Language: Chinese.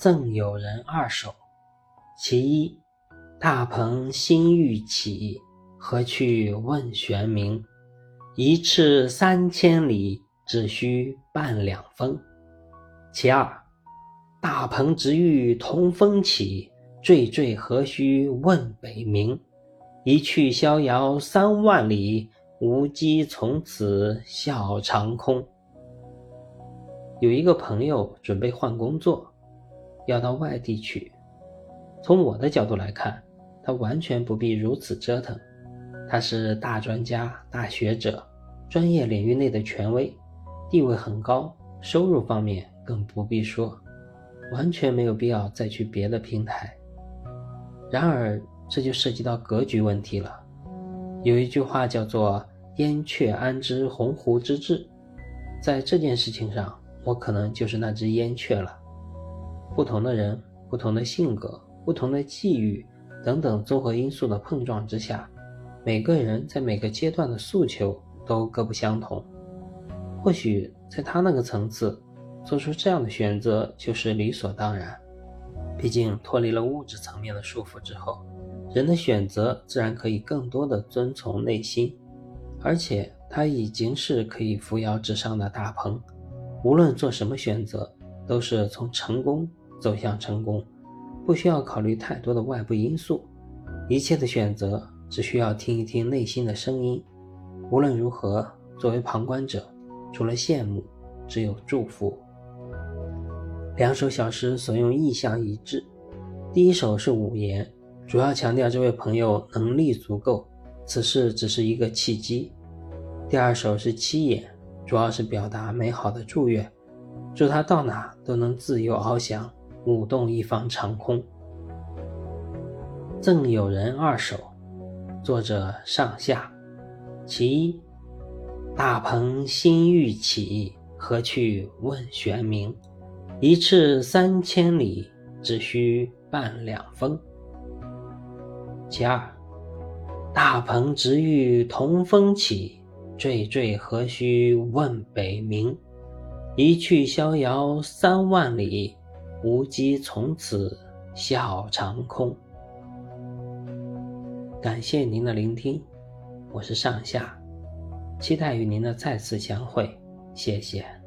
赠友人二首，其一：大鹏新欲起，何去问玄冥？一翅三千里，只需半两风。其二：大鹏直欲同风起，惴惴何须问北冥？一去逍遥三万里，无机从此笑长空。有一个朋友准备换工作，要到外地去。从我的角度来看，他完全不必如此折腾。他是大专家、大学者，专业领域内的权威，地位很高，收入方面更不必说，完全没有必要再去别的平台。然而，这就涉及到格局问题了。有一句话叫做“燕雀安知鸿鹄之志”，在这件事情上。我可能就是那只燕雀了。不同的人、不同的性格、不同的际遇等等综合因素的碰撞之下，每个人在每个阶段的诉求都各不相同。或许在他那个层次，做出这样的选择就是理所当然。毕竟脱离了物质层面的束缚之后，人的选择自然可以更多的遵从内心，而且他已经是可以扶摇直上的大鹏。无论做什么选择，都是从成功走向成功，不需要考虑太多的外部因素。一切的选择只需要听一听内心的声音。无论如何，作为旁观者，除了羡慕，只有祝福。两首小诗所用意象一致。第一首是五言，主要强调这位朋友能力足够，此事只是一个契机。第二首是七言。主要是表达美好的祝愿，祝他到哪都能自由翱翔，舞动一方长空。赠友人二首，作者上下。其一：大鹏新欲起，何去问玄冥？一翅三千里，只需半两风。其二：大鹏直欲同风起。惴惴何须问北冥？一去逍遥三万里，无机从此笑长空。感谢您的聆听，我是上下，期待与您的再次相会，谢谢。